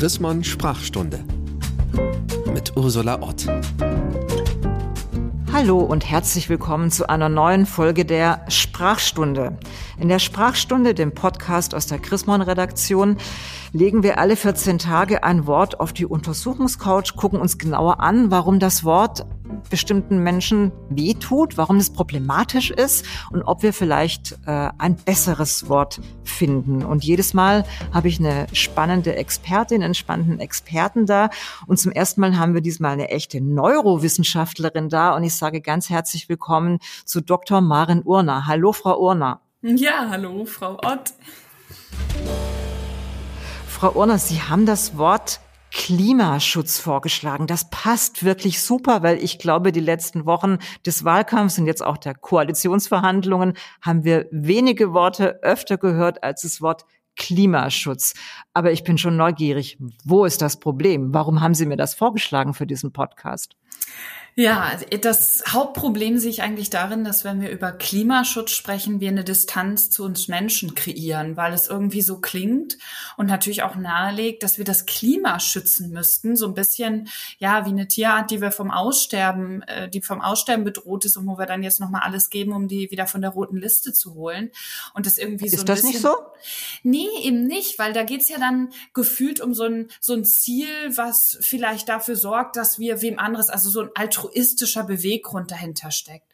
Chrismon Sprachstunde mit Ursula Ott. Hallo und herzlich willkommen zu einer neuen Folge der Sprachstunde. In der Sprachstunde, dem Podcast aus der Chrismon Redaktion, legen wir alle 14 Tage ein Wort auf die Untersuchungscouch, gucken uns genauer an, warum das Wort bestimmten Menschen wehtut, warum es problematisch ist und ob wir vielleicht äh, ein besseres Wort finden. Und jedes Mal habe ich eine spannende Expertin, einen spannenden Experten da. Und zum ersten Mal haben wir diesmal eine echte Neurowissenschaftlerin da. Und ich sage ganz herzlich willkommen zu Dr. Maren Urner. Hallo, Frau Urner. Ja, hallo, Frau Ott. Frau Urner, Sie haben das Wort Klimaschutz vorgeschlagen. Das passt wirklich super, weil ich glaube, die letzten Wochen des Wahlkampfs und jetzt auch der Koalitionsverhandlungen haben wir wenige Worte öfter gehört als das Wort Klimaschutz. Aber ich bin schon neugierig. Wo ist das Problem? Warum haben Sie mir das vorgeschlagen für diesen Podcast? Ja, das Hauptproblem sehe ich eigentlich darin, dass wenn wir über Klimaschutz sprechen, wir eine Distanz zu uns Menschen kreieren, weil es irgendwie so klingt und natürlich auch nahelegt, dass wir das Klima schützen müssten, so ein bisschen ja wie eine Tierart, die wir vom Aussterben, äh, die vom Aussterben bedroht ist und wo wir dann jetzt noch mal alles geben, um die wieder von der roten Liste zu holen. Und das irgendwie ist so. Ist das bisschen, nicht so? Nee, eben nicht, weil da geht's ja dann gefühlt um so ein so ein Ziel, was vielleicht dafür sorgt, dass wir wem anderes, also so ein altruistischer Beweggrund dahinter steckt.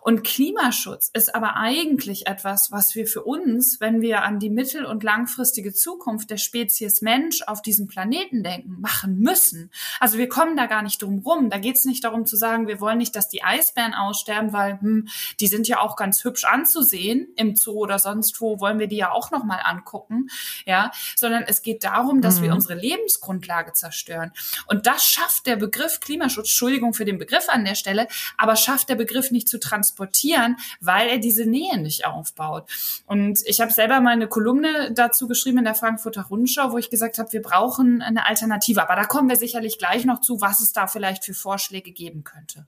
Und Klimaschutz ist aber eigentlich etwas, was wir für uns, wenn wir an die mittel- und langfristige Zukunft der Spezies Mensch auf diesem Planeten denken, machen müssen. Also wir kommen da gar nicht drum rum. Da geht es nicht darum zu sagen, wir wollen nicht, dass die Eisbären aussterben, weil hm, die sind ja auch ganz hübsch anzusehen im Zoo oder sonst wo, wollen wir die ja auch noch mal angucken, ja, sondern es geht darum, dass mhm. wir unsere Lebensgrundlage zerstören. Und das schafft der Begriff Klimaschutz, Entschuldigung für den Begriff an der Stelle, aber schafft der Begriff nicht zu transportieren, weil er diese Nähe nicht aufbaut. Und ich habe selber mal eine Kolumne dazu geschrieben in der Frankfurter Rundschau, wo ich gesagt habe, wir brauchen eine Alternative. Aber da kommen wir sicherlich gleich noch zu, was es da vielleicht für Vorschläge geben könnte.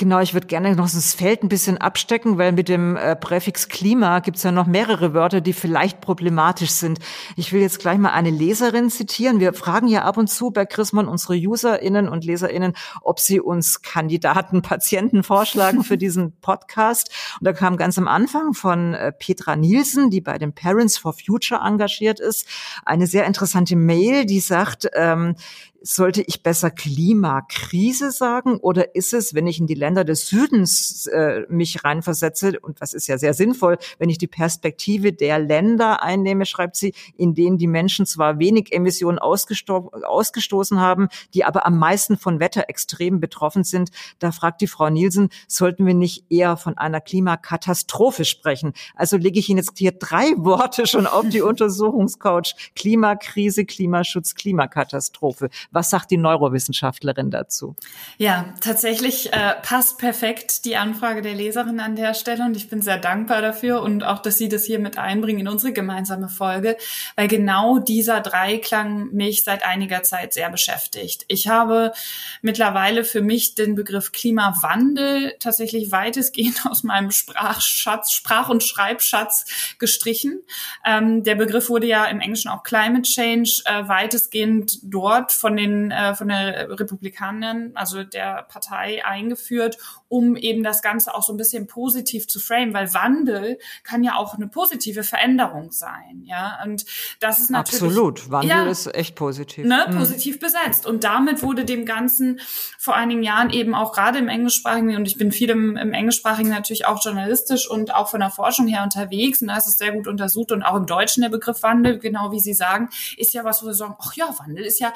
Genau, ich würde gerne noch das Feld ein bisschen abstecken, weil mit dem äh, Präfix Klima gibt es ja noch mehrere Wörter, die vielleicht problematisch sind. Ich will jetzt gleich mal eine Leserin zitieren. Wir fragen ja ab und zu bei Chrismon unsere UserInnen und LeserInnen, ob sie uns Kandidaten, Patienten vorschlagen für diesen Podcast. Und da kam ganz am Anfang von äh, Petra Nielsen, die bei den Parents for Future engagiert ist, eine sehr interessante Mail, die sagt, ähm, sollte ich besser Klimakrise sagen oder ist es, wenn ich in die Länder des Südens äh, mich reinversetze, und das ist ja sehr sinnvoll, wenn ich die Perspektive der Länder einnehme, schreibt sie, in denen die Menschen zwar wenig Emissionen ausgesto ausgestoßen haben, die aber am meisten von Wetterextremen betroffen sind, da fragt die Frau Nielsen, sollten wir nicht eher von einer Klimakatastrophe sprechen? Also lege ich Ihnen jetzt hier drei Worte schon auf die Untersuchungscouch. Klimakrise, Klimaschutz, Klimakatastrophe. Was sagt die Neurowissenschaftlerin dazu? Ja, tatsächlich äh, passt perfekt die Anfrage der Leserin an der Stelle und ich bin sehr dankbar dafür und auch, dass Sie das hier mit einbringen in unsere gemeinsame Folge, weil genau dieser Dreiklang mich seit einiger Zeit sehr beschäftigt. Ich habe mittlerweile für mich den Begriff Klimawandel tatsächlich weitestgehend aus meinem Sprachschatz, Sprach- und Schreibschatz gestrichen. Ähm, der Begriff wurde ja im Englischen auch Climate Change äh, weitestgehend dort von den äh, von der Republikanern, also der Partei eingeführt, um eben das Ganze auch so ein bisschen positiv zu frame, weil Wandel kann ja auch eine positive Veränderung sein, ja. Und das ist natürlich absolut Wandel ja, ist echt positiv, ne, mhm. positiv besetzt. Und damit wurde dem Ganzen vor einigen Jahren eben auch gerade im englischsprachigen und ich bin viel im, im englischsprachigen natürlich auch journalistisch und auch von der Forschung her unterwegs und da ist es sehr gut untersucht und auch im Deutschen der Begriff Wandel, genau wie Sie sagen, ist ja was, wo wir sagen, ach ja, Wandel ist ja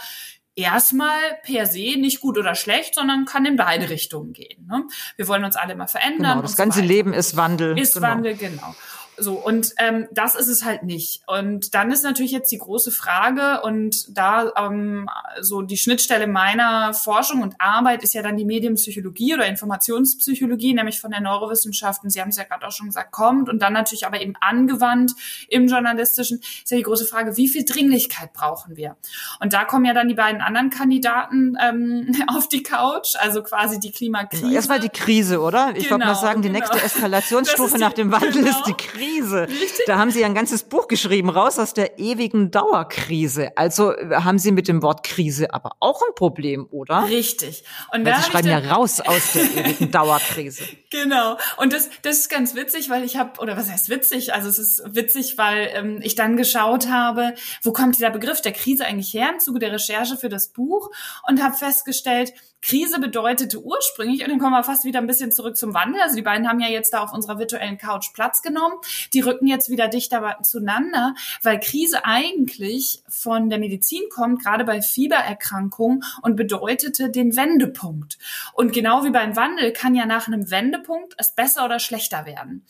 erstmal per se nicht gut oder schlecht, sondern kann in beide Richtungen gehen. Ne? Wir wollen uns alle mal verändern. Genau, das ganze so Leben ist Wandel. Ist genau. Wandel, genau. So, und ähm, das ist es halt nicht. Und dann ist natürlich jetzt die große Frage, und da ähm, so die Schnittstelle meiner Forschung und Arbeit ist ja dann die Medienpsychologie oder Informationspsychologie, nämlich von der Neurowissenschaften, Sie haben es ja gerade auch schon gesagt, kommt und dann natürlich aber eben angewandt im Journalistischen, ist ja die große Frage, wie viel Dringlichkeit brauchen wir? Und da kommen ja dann die beiden anderen Kandidaten ähm, auf die Couch, also quasi die Klimakrise. Erstmal die Krise, oder? Ich genau, wollte mal sagen, die genau. nächste Eskalationsstufe nach dem Wandel genau. ist die Krise. Krise. Richtig? Da haben Sie ein ganzes Buch geschrieben, raus aus der ewigen Dauerkrise. Also äh, haben Sie mit dem Wort Krise aber auch ein Problem, oder? Richtig. Und weil Sie schreiben ja raus aus der ewigen Dauerkrise. Genau. Und das, das ist ganz witzig, weil ich habe, oder was heißt witzig? Also es ist witzig, weil ähm, ich dann geschaut habe, wo kommt dieser Begriff der Krise eigentlich her im Zuge der Recherche für das Buch und habe festgestellt, Krise bedeutete ursprünglich, und dann kommen wir fast wieder ein bisschen zurück zum Wandel. Also die beiden haben ja jetzt da auf unserer virtuellen Couch Platz genommen. Die rücken jetzt wieder dichter zueinander, weil Krise eigentlich von der Medizin kommt, gerade bei Fiebererkrankungen und bedeutete den Wendepunkt. Und genau wie beim Wandel kann ja nach einem Wendepunkt es besser oder schlechter werden.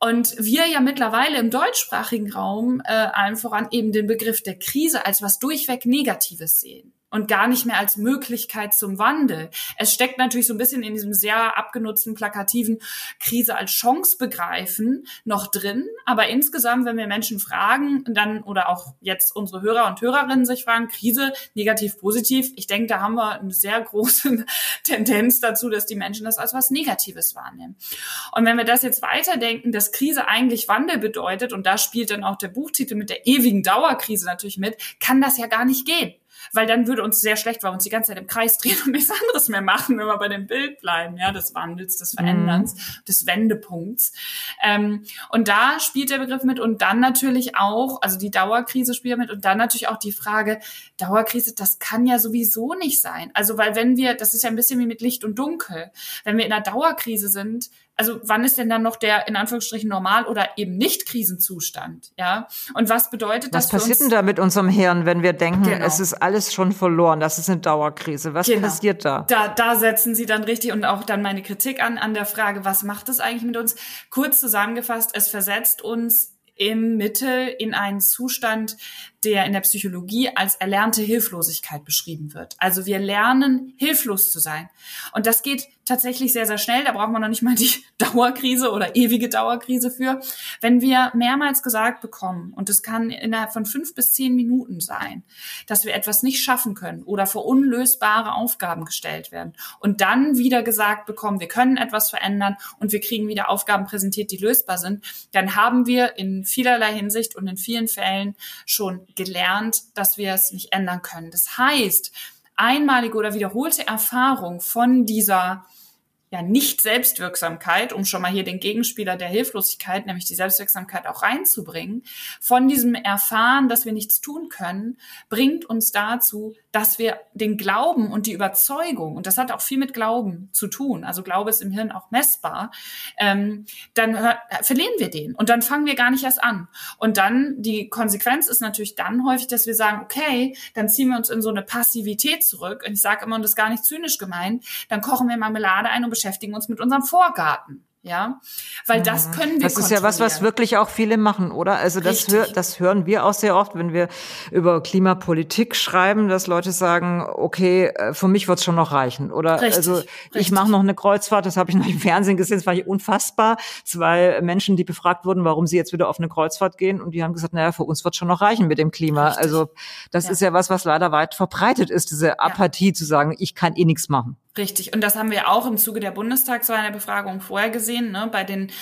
Und wir ja mittlerweile im deutschsprachigen Raum äh, allen voran eben den Begriff der Krise als was durchweg Negatives sehen und gar nicht mehr als Möglichkeit zum Wandel. Es steckt natürlich so ein bisschen in diesem sehr abgenutzten, plakativen Krise als Chance begreifen noch drin. Aber insgesamt, wenn wir Menschen fragen, dann oder auch jetzt unsere Hörer und Hörerinnen sich fragen, Krise, negativ, positiv, ich denke, da haben wir eine sehr große Tendenz dazu, dass die Menschen das als was Negatives wahrnehmen. Und wenn wir das jetzt weiterdenken, dass Krise eigentlich Wandel bedeutet, und da spielt dann auch der Buchtitel mit der ewigen Dauerkrise natürlich mit, kann das ja gar nicht gehen weil dann würde uns sehr schlecht, weil wir uns die ganze Zeit im Kreis drehen und nichts anderes mehr machen, wenn wir bei dem Bild bleiben, ja, des Wandels, des Veränderns, mhm. des Wendepunkts. Ähm, und da spielt der Begriff mit und dann natürlich auch, also die Dauerkrise spielt mit und dann natürlich auch die Frage, Dauerkrise, das kann ja sowieso nicht sein. Also, weil wenn wir, das ist ja ein bisschen wie mit Licht und Dunkel, wenn wir in einer Dauerkrise sind, also wann ist denn dann noch der in Anführungsstrichen normal oder eben nicht Krisenzustand, ja? Und was bedeutet das? Was passiert denn da mit unserem Hirn, wenn wir denken, genau. es ist alles schon verloren, das ist eine Dauerkrise? Was genau. passiert da? Da, da setzen Sie dann richtig und auch dann meine Kritik an an der Frage, was macht es eigentlich mit uns? Kurz zusammengefasst, es versetzt uns im Mittel in einen Zustand, der in der Psychologie als erlernte Hilflosigkeit beschrieben wird. Also wir lernen, hilflos zu sein. Und das geht tatsächlich sehr, sehr schnell. Da braucht man noch nicht mal die Dauerkrise oder ewige Dauerkrise für. Wenn wir mehrmals gesagt bekommen, und es kann innerhalb von fünf bis zehn Minuten sein, dass wir etwas nicht schaffen können oder vor unlösbare Aufgaben gestellt werden und dann wieder gesagt bekommen, wir können etwas verändern und wir kriegen wieder Aufgaben präsentiert, die lösbar sind, dann haben wir in vielerlei Hinsicht und in vielen Fällen schon gelernt, dass wir es nicht ändern können. Das heißt, einmalige oder wiederholte Erfahrung von dieser ja nicht Selbstwirksamkeit, um schon mal hier den Gegenspieler der Hilflosigkeit, nämlich die Selbstwirksamkeit auch reinzubringen, von diesem Erfahren, dass wir nichts tun können, bringt uns dazu, dass wir den Glauben und die Überzeugung, und das hat auch viel mit Glauben zu tun, also Glaube ist im Hirn auch messbar, ähm, dann hör, verlieren wir den und dann fangen wir gar nicht erst an. Und dann, die Konsequenz ist natürlich dann häufig, dass wir sagen, okay, dann ziehen wir uns in so eine Passivität zurück. Und ich sage immer, und das ist gar nicht zynisch gemeint, dann kochen wir Marmelade ein und beschäftigen uns mit unserem Vorgarten. Ja, weil das mhm. können wir. Das ist ja was, was wirklich auch viele machen, oder? Also das, hör, das hören wir auch sehr oft, wenn wir über Klimapolitik schreiben, dass Leute sagen, okay, äh, für mich wird's schon noch reichen. Oder richtig, also richtig. ich mache noch eine Kreuzfahrt, das habe ich noch im Fernsehen gesehen, das war unfassbar. Zwei Menschen, die befragt wurden, warum sie jetzt wieder auf eine Kreuzfahrt gehen, und die haben gesagt, naja, für uns wird schon noch reichen mit dem Klima. Richtig. Also das ja. ist ja was, was leider weit verbreitet ist, diese Apathie ja. zu sagen, ich kann eh nichts machen. Richtig. Und das haben wir auch im Zuge der Bundestagswahl in der Befragung vorher gesehen, ne? bei den,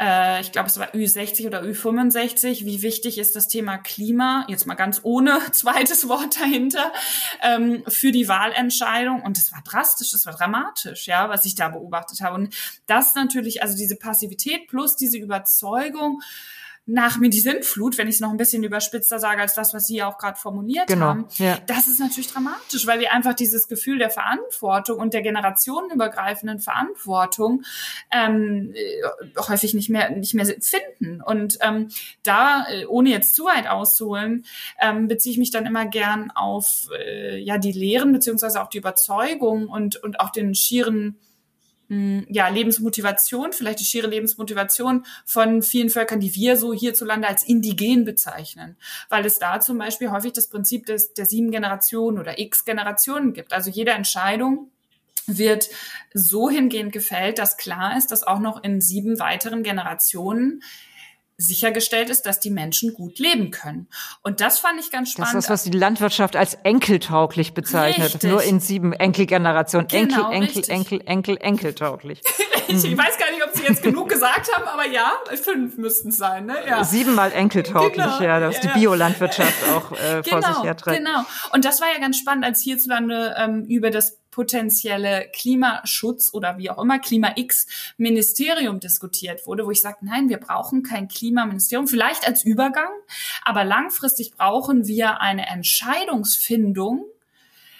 äh, ich glaube, es war Ü60 oder Ü65. Wie wichtig ist das Thema Klima, jetzt mal ganz ohne zweites Wort dahinter, ähm, für die Wahlentscheidung. Und es war drastisch, es war dramatisch, ja, was ich da beobachtet habe. Und das natürlich, also diese Passivität plus diese Überzeugung, nach mir die Sintflut, wenn ich es noch ein bisschen überspitzter sage als das, was Sie auch gerade formuliert genau, haben, ja. das ist natürlich dramatisch, weil wir einfach dieses Gefühl der Verantwortung und der generationenübergreifenden Verantwortung ähm, äh, häufig nicht mehr nicht mehr finden. Und ähm, da, äh, ohne jetzt zu weit auszuholen, ähm, beziehe ich mich dann immer gern auf äh, ja die Lehren beziehungsweise auch die Überzeugung und und auch den schieren ja, Lebensmotivation, vielleicht die schiere Lebensmotivation von vielen Völkern, die wir so hierzulande als indigen bezeichnen, weil es da zum Beispiel häufig das Prinzip des, der sieben Generationen oder x Generationen gibt. Also jede Entscheidung wird so hingehend gefällt, dass klar ist, dass auch noch in sieben weiteren Generationen sichergestellt ist, dass die Menschen gut leben können. Und das fand ich ganz spannend. Das ist das, was die Landwirtschaft als enkeltauglich bezeichnet. Richtig. Nur in sieben Enkelgenerationen. Genau, Enkel, Enkel, richtig. Enkel, Enkel, enkeltauglich. ich, ich weiß gar nicht, ob Sie jetzt genug gesagt haben, aber ja, fünf müssten es sein. Ne? Ja. Siebenmal enkeltauglich, genau. ja, dass ja, die Biolandwirtschaft auch äh, genau, vor sich herträgt. Genau. Und das war ja ganz spannend, als hierzulande ähm, über das potenzielle Klimaschutz oder wie auch immer Klima-X-Ministerium diskutiert wurde, wo ich sage, nein, wir brauchen kein Klimaministerium, vielleicht als Übergang, aber langfristig brauchen wir eine Entscheidungsfindung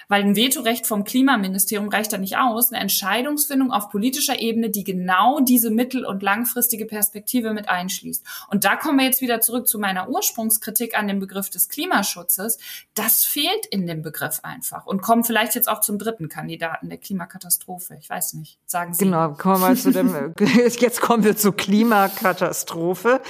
weil ein Vetorecht vom Klimaministerium reicht da nicht aus, eine Entscheidungsfindung auf politischer Ebene, die genau diese mittel- und langfristige Perspektive mit einschließt. Und da kommen wir jetzt wieder zurück zu meiner Ursprungskritik an dem Begriff des Klimaschutzes. Das fehlt in dem Begriff einfach und kommen vielleicht jetzt auch zum dritten Kandidaten der Klimakatastrophe. Ich weiß nicht, sagen Sie. Genau, kommen wir zu dem, jetzt kommen wir zur Klimakatastrophe.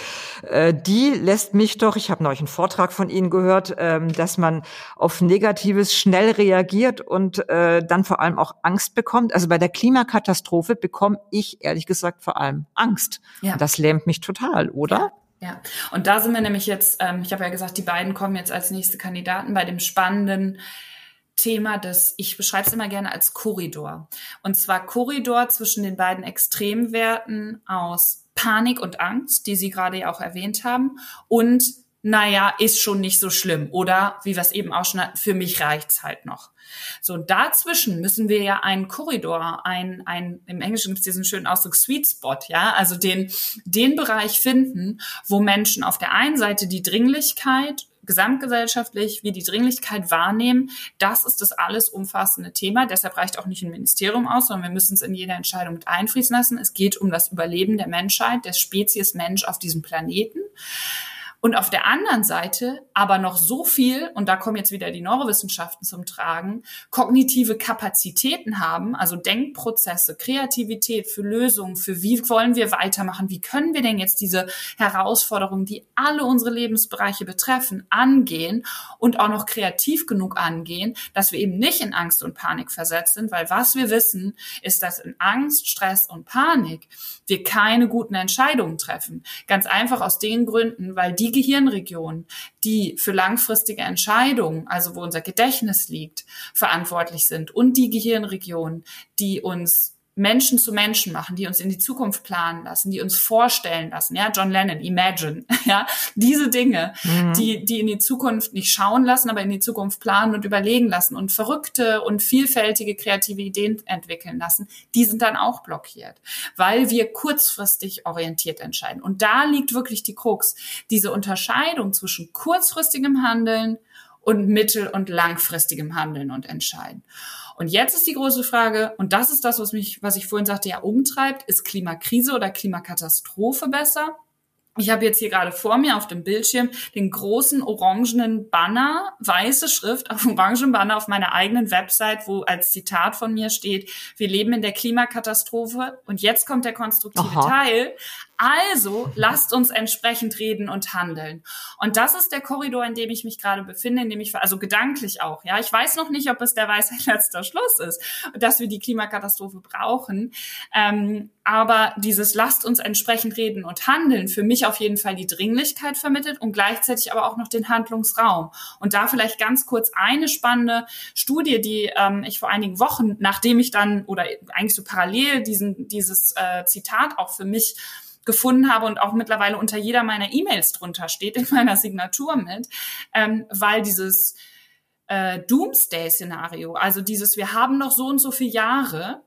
Äh, die lässt mich doch, ich habe neulich einen Vortrag von Ihnen gehört, ähm, dass man auf Negatives schnell reagiert reagiert und äh, dann vor allem auch Angst bekommt. Also bei der Klimakatastrophe bekomme ich ehrlich gesagt vor allem Angst. Ja. Und das lähmt mich total, oder? Ja. Ja, und da sind wir nämlich jetzt, ähm, ich habe ja gesagt, die beiden kommen jetzt als nächste Kandidaten bei dem spannenden Thema des, ich beschreibe es immer gerne als Korridor. Und zwar Korridor zwischen den beiden Extremwerten aus Panik und Angst, die Sie gerade ja auch erwähnt haben, und naja, ist schon nicht so schlimm. Oder, wie wir es eben auch schon hatten, für mich reicht's halt noch. So, dazwischen müssen wir ja einen Korridor, ein, ein, im Englischen gibt es diesen schönen Ausdruck Sweet Spot, ja, also den, den Bereich finden, wo Menschen auf der einen Seite die Dringlichkeit gesamtgesellschaftlich wie die Dringlichkeit wahrnehmen, das ist das alles umfassende Thema. Deshalb reicht auch nicht ein Ministerium aus, sondern wir müssen es in jede Entscheidung mit einfließen lassen. Es geht um das Überleben der Menschheit, der Spezies Mensch auf diesem Planeten. Und auf der anderen Seite aber noch so viel, und da kommen jetzt wieder die Neurowissenschaften zum Tragen, kognitive Kapazitäten haben, also Denkprozesse, Kreativität für Lösungen, für wie wollen wir weitermachen, wie können wir denn jetzt diese Herausforderungen, die alle unsere Lebensbereiche betreffen, angehen und auch noch kreativ genug angehen, dass wir eben nicht in Angst und Panik versetzt sind, weil was wir wissen, ist, dass in Angst, Stress und Panik wir keine guten Entscheidungen treffen. Ganz einfach aus den Gründen, weil die Gehirnregionen, die für langfristige Entscheidungen, also wo unser Gedächtnis liegt, verantwortlich sind. Und die Gehirnregionen, die uns Menschen zu Menschen machen, die uns in die Zukunft planen lassen, die uns vorstellen lassen, ja, John Lennon, Imagine, ja, diese Dinge, mhm. die, die in die Zukunft nicht schauen lassen, aber in die Zukunft planen und überlegen lassen und verrückte und vielfältige kreative Ideen entwickeln lassen, die sind dann auch blockiert, weil wir kurzfristig orientiert entscheiden. Und da liegt wirklich die Krux, diese Unterscheidung zwischen kurzfristigem Handeln und mittel- und langfristigem Handeln und Entscheiden. Und jetzt ist die große Frage, und das ist das, was mich, was ich vorhin sagte, ja umtreibt, ist Klimakrise oder Klimakatastrophe besser? Ich habe jetzt hier gerade vor mir auf dem Bildschirm den großen orangenen Banner, weiße Schrift auf orangenen Banner auf meiner eigenen Website, wo als Zitat von mir steht, wir leben in der Klimakatastrophe. Und jetzt kommt der konstruktive Aha. Teil. Also lasst uns entsprechend reden und handeln. Und das ist der Korridor, in dem ich mich gerade befinde, in dem ich, also gedanklich auch, ja. Ich weiß noch nicht, ob es der Weisheit letzter Schluss ist, dass wir die Klimakatastrophe brauchen. Ähm, aber dieses lasst uns entsprechend reden und handeln für mich auf jeden Fall die Dringlichkeit vermittelt und gleichzeitig aber auch noch den Handlungsraum. Und da vielleicht ganz kurz eine spannende Studie, die ähm, ich vor einigen Wochen, nachdem ich dann oder eigentlich so parallel diesen, dieses äh, Zitat auch für mich gefunden habe und auch mittlerweile unter jeder meiner E-Mails drunter steht, in meiner Signatur mit, ähm, weil dieses äh, Doomsday-Szenario, also dieses, wir haben noch so und so viele Jahre,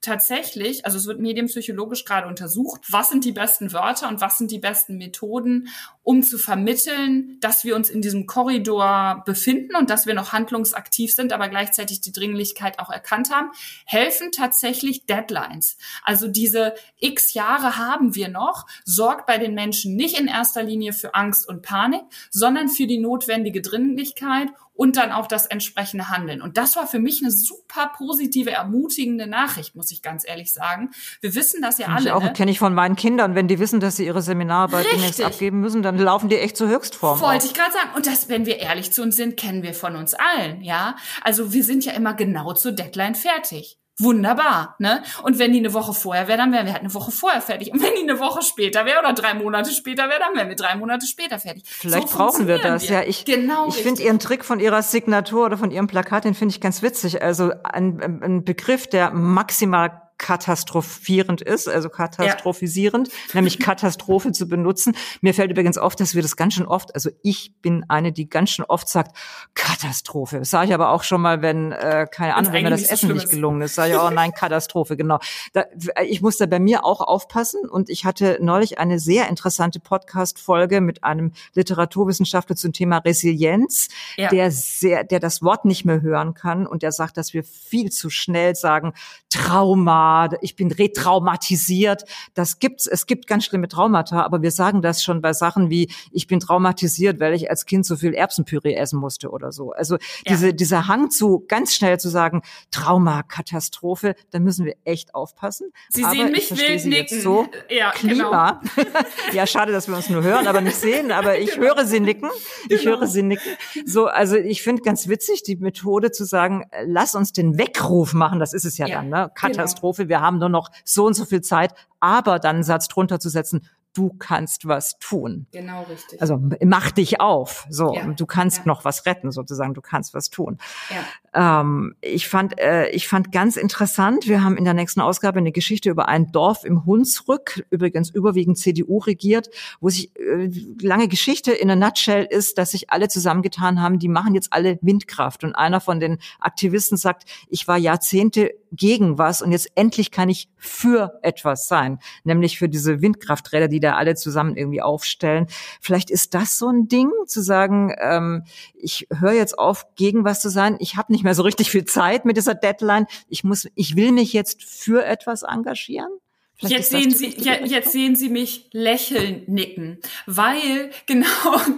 tatsächlich, also es wird medienpsychologisch gerade untersucht, was sind die besten Wörter und was sind die besten Methoden, um zu vermitteln, dass wir uns in diesem Korridor befinden und dass wir noch handlungsaktiv sind, aber gleichzeitig die Dringlichkeit auch erkannt haben, helfen tatsächlich Deadlines. Also diese x Jahre haben wir noch, sorgt bei den Menschen nicht in erster Linie für Angst und Panik, sondern für die notwendige Dringlichkeit und dann auch das entsprechende Handeln. Und das war für mich eine super positive, ermutigende Nachricht, muss ich ganz ehrlich sagen. Wir wissen das ja alle. Ich auch ne? kenne ich von meinen Kindern, wenn die wissen, dass sie ihre Seminararbeit demnächst abgeben müssen, dann laufen die echt zur Höchstform. Wollte ich gerade sagen. Und das, wenn wir ehrlich zu uns sind, kennen wir von uns allen, ja. Also wir sind ja immer genau zur Deadline fertig Wunderbar, ne? Und wenn die eine Woche vorher wäre, dann wären wir halt eine Woche vorher fertig. Und wenn die eine Woche später wäre oder drei Monate später wäre, dann wären wir drei Monate später fertig. Vielleicht so brauchen wir das, wir. ja. Ich, genau ich finde Ihren Trick von Ihrer Signatur oder von Ihrem Plakat, den finde ich ganz witzig. Also ein, ein Begriff, der maximal katastrophierend ist, also katastrophisierend, ja. nämlich Katastrophe zu benutzen. Mir fällt übrigens auf, dass wir das ganz schön oft, also ich bin eine, die ganz schön oft sagt, Katastrophe. Das sage ich aber auch schon mal, wenn, äh, keine Ahnung, wenn mir das Essen nicht gelungen ist, sage ich, oh nein, Katastrophe, genau. Da, ich muss da bei mir auch aufpassen und ich hatte neulich eine sehr interessante Podcast-Folge mit einem Literaturwissenschaftler zum Thema Resilienz, ja. der sehr, der das Wort nicht mehr hören kann und der sagt, dass wir viel zu schnell sagen, Trauma, ich bin retraumatisiert. Das gibt's. Es gibt ganz schlimme Traumata, aber wir sagen das schon bei Sachen wie, ich bin traumatisiert, weil ich als Kind so viel Erbsenpüree essen musste oder so. Also diese, ja. dieser Hang zu, ganz schnell zu sagen, Trauma, Katastrophe, da müssen wir echt aufpassen. Sie aber sehen mich wild nicken. So, ja, Klima. Genau. ja, schade, dass wir uns nur hören, aber nicht sehen, aber ich genau. höre sie nicken. Ich genau. höre sie nicken. So, also ich finde ganz witzig, die Methode zu sagen, lass uns den Weckruf machen, das ist es ja, ja dann, ne? Genau. Katastrophe. Katastrophe, wir haben nur noch so und so viel Zeit, aber dann einen Satz drunter zu setzen, du kannst was tun. Genau richtig. Also mach dich auf. So, ja. du kannst ja. noch was retten, sozusagen. Du kannst was tun. Ja. Ähm, ich fand, äh, ich fand ganz interessant. Wir haben in der nächsten Ausgabe eine Geschichte über ein Dorf im Hunsrück, übrigens überwiegend CDU regiert, wo sich äh, lange Geschichte in a nutshell ist, dass sich alle zusammengetan haben. Die machen jetzt alle Windkraft. Und einer von den Aktivisten sagt, ich war Jahrzehnte gegen was und jetzt endlich kann ich für etwas sein, nämlich für diese Windkrafträder, die da alle zusammen irgendwie aufstellen. Vielleicht ist das so ein Ding, zu sagen, ähm, ich höre jetzt auf, gegen was zu sein. Ich habe nicht mehr so richtig viel Zeit mit dieser Deadline. Ich muss, ich will mich jetzt für etwas engagieren. jetzt sehen Sie, ja, jetzt sehen Sie mich lächeln, nicken, weil genau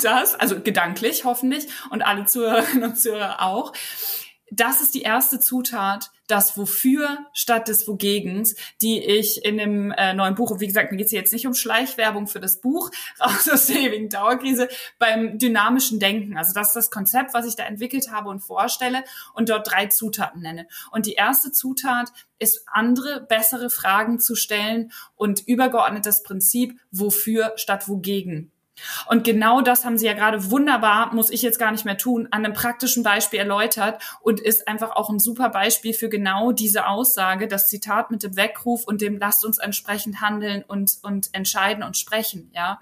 das, also gedanklich hoffentlich und alle Zuhörerinnen und Zuhörer auch, das ist die erste Zutat, das Wofür statt des Wogegens, die ich in dem äh, neuen Buch, und wie gesagt, mir geht es jetzt nicht um Schleichwerbung für das Buch, raus aus der ewigen Dauerkrise, beim dynamischen Denken. Also das ist das Konzept, was ich da entwickelt habe und vorstelle und dort drei Zutaten nenne. Und die erste Zutat ist, andere, bessere Fragen zu stellen und übergeordnetes Prinzip, wofür statt wogegen. Und genau das haben Sie ja gerade wunderbar, muss ich jetzt gar nicht mehr tun, an einem praktischen Beispiel erläutert und ist einfach auch ein super Beispiel für genau diese Aussage, das Zitat mit dem Weckruf und dem lasst uns entsprechend handeln und, und entscheiden und sprechen, ja.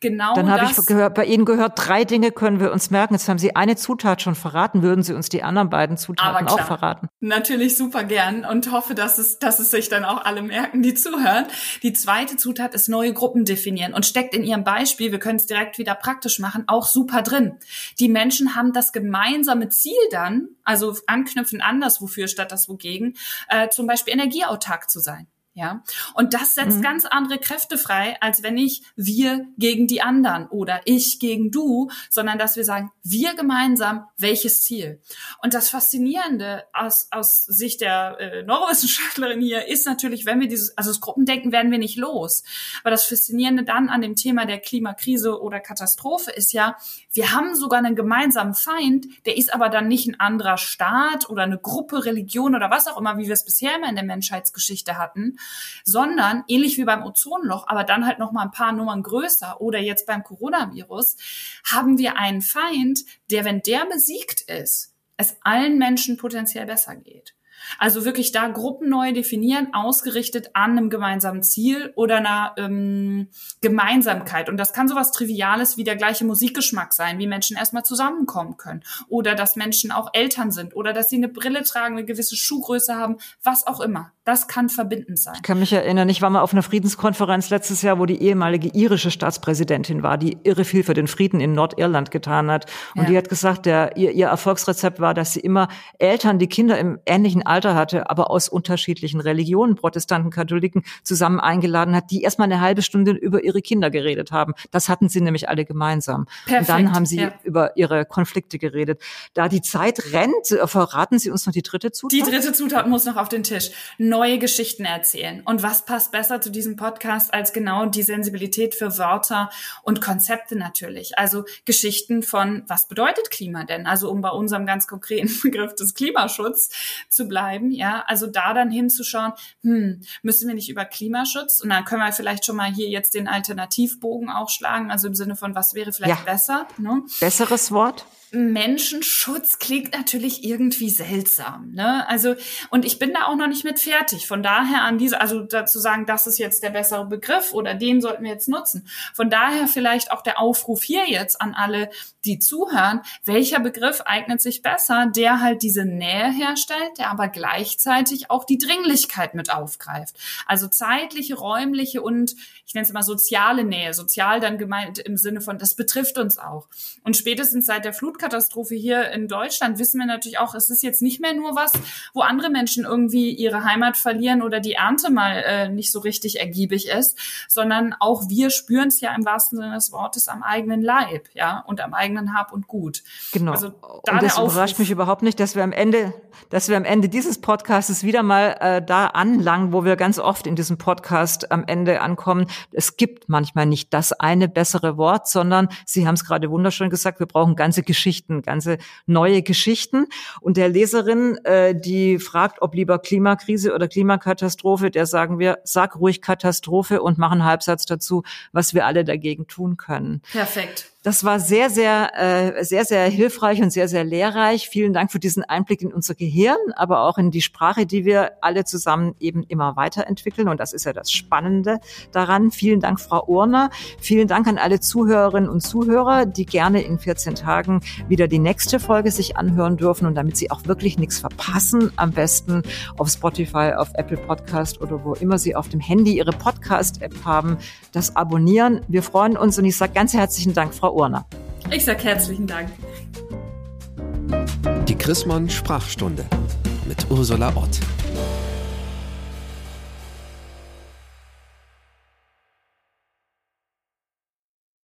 Genau Dann habe ich gehört, bei Ihnen gehört, drei Dinge können wir uns merken. Jetzt haben Sie eine Zutat schon verraten. Würden Sie uns die anderen beiden Zutaten auch verraten? Natürlich super gern und hoffe, dass es, dass es sich dann auch alle merken, die zuhören. Die zweite Zutat ist neue Gruppen definieren und steckt in Ihrem Beispiel, können es direkt wieder praktisch machen, auch super drin. Die Menschen haben das gemeinsame Ziel dann, also anknüpfen anders wofür statt das wogegen, äh, zum Beispiel energieautark zu sein. Ja, und das setzt mhm. ganz andere Kräfte frei, als wenn ich wir gegen die anderen oder ich gegen du, sondern dass wir sagen, wir gemeinsam, welches Ziel? Und das Faszinierende aus, aus Sicht der äh, Neurowissenschaftlerin hier ist natürlich, wenn wir dieses, also das Gruppendenken werden wir nicht los. Aber das Faszinierende dann an dem Thema der Klimakrise oder Katastrophe ist ja, wir haben sogar einen gemeinsamen Feind, der ist aber dann nicht ein anderer Staat oder eine Gruppe, Religion oder was auch immer, wie wir es bisher immer in der Menschheitsgeschichte hatten, sondern ähnlich wie beim Ozonloch, aber dann halt noch mal ein paar Nummern größer oder jetzt beim Coronavirus, haben wir einen Feind, der, wenn der besiegt ist, es allen Menschen potenziell besser geht. Also wirklich da Gruppen neu definieren, ausgerichtet an einem gemeinsamen Ziel oder einer ähm, Gemeinsamkeit. Und das kann sowas Triviales wie der gleiche Musikgeschmack sein, wie Menschen erstmal zusammenkommen können. Oder dass Menschen auch Eltern sind oder dass sie eine Brille tragen, eine gewisse Schuhgröße haben, was auch immer. Das kann verbindend sein. Ich kann mich erinnern, ich war mal auf einer Friedenskonferenz letztes Jahr, wo die ehemalige irische Staatspräsidentin war, die irre viel für den Frieden in Nordirland getan hat. Und ja. die hat gesagt, der, ihr, ihr Erfolgsrezept war, dass sie immer Eltern, die Kinder im ähnlichen Alter hatte, aber aus unterschiedlichen Religionen, Protestanten, Katholiken, zusammen eingeladen hat, die erstmal eine halbe Stunde über ihre Kinder geredet haben. Das hatten sie nämlich alle gemeinsam. Perfekt, und dann haben sie ja. über ihre Konflikte geredet. Da die Zeit rennt, verraten Sie uns noch die dritte Zutat? Die dritte Zutat muss noch auf den Tisch neue Geschichten erzählen. Und was passt besser zu diesem Podcast als genau die Sensibilität für Wörter und Konzepte natürlich? Also Geschichten von, was bedeutet Klima denn? Also um bei unserem ganz konkreten Begriff des Klimaschutz zu bleiben, ja, also da dann hinzuschauen, hm, müssen wir nicht über Klimaschutz? Und dann können wir vielleicht schon mal hier jetzt den Alternativbogen auch schlagen, also im Sinne von, was wäre vielleicht ja. besser? Ne? Besseres Wort? Menschenschutz klingt natürlich irgendwie seltsam, ne? Also und ich bin da auch noch nicht mit fertig. Von daher an diese, also dazu sagen, das ist jetzt der bessere Begriff oder den sollten wir jetzt nutzen. Von daher vielleicht auch der Aufruf hier jetzt an alle, die zuhören, welcher Begriff eignet sich besser, der halt diese Nähe herstellt, der aber gleichzeitig auch die Dringlichkeit mit aufgreift. Also zeitliche, räumliche und ich nenne es immer soziale Nähe. Sozial dann gemeint im Sinne von, das betrifft uns auch. Und spätestens seit der Flut Flutkatastrophe hier in Deutschland wissen wir natürlich auch, es ist jetzt nicht mehr nur was, wo andere Menschen irgendwie ihre Heimat verlieren oder die Ernte mal äh, nicht so richtig ergiebig ist, sondern auch wir spüren es ja im wahrsten Sinne des Wortes am eigenen Leib, ja, und am eigenen Hab und Gut. Genau. Also, da und das überrascht mich überhaupt nicht, dass wir am Ende, dass wir am Ende dieses Podcasts wieder mal äh, da anlangen, wo wir ganz oft in diesem Podcast am Ende ankommen. Es gibt manchmal nicht das eine bessere Wort, sondern Sie haben es gerade wunderschön gesagt, wir brauchen ganze Geschichten Geschichten, ganze neue Geschichten. Und der Leserin, äh, die fragt, ob lieber Klimakrise oder Klimakatastrophe, der sagen wir, sag ruhig Katastrophe und machen Halbsatz dazu, was wir alle dagegen tun können. Perfekt. Das war sehr, sehr, äh, sehr, sehr hilfreich und sehr, sehr lehrreich. Vielen Dank für diesen Einblick in unser Gehirn, aber auch in die Sprache, die wir alle zusammen eben immer weiterentwickeln. Und das ist ja das Spannende daran. Vielen Dank, Frau Urner. Vielen Dank an alle Zuhörerinnen und Zuhörer, die gerne in 14 Tagen wieder die nächste Folge sich anhören dürfen. Und damit Sie auch wirklich nichts verpassen, am besten auf Spotify, auf Apple Podcast oder wo immer Sie auf dem Handy Ihre Podcast-App haben, das abonnieren. Wir freuen uns und ich sage ganz herzlichen Dank, Frau Urner. Ich sage herzlichen Dank. Die Chrismon Sprachstunde mit Ursula Ott.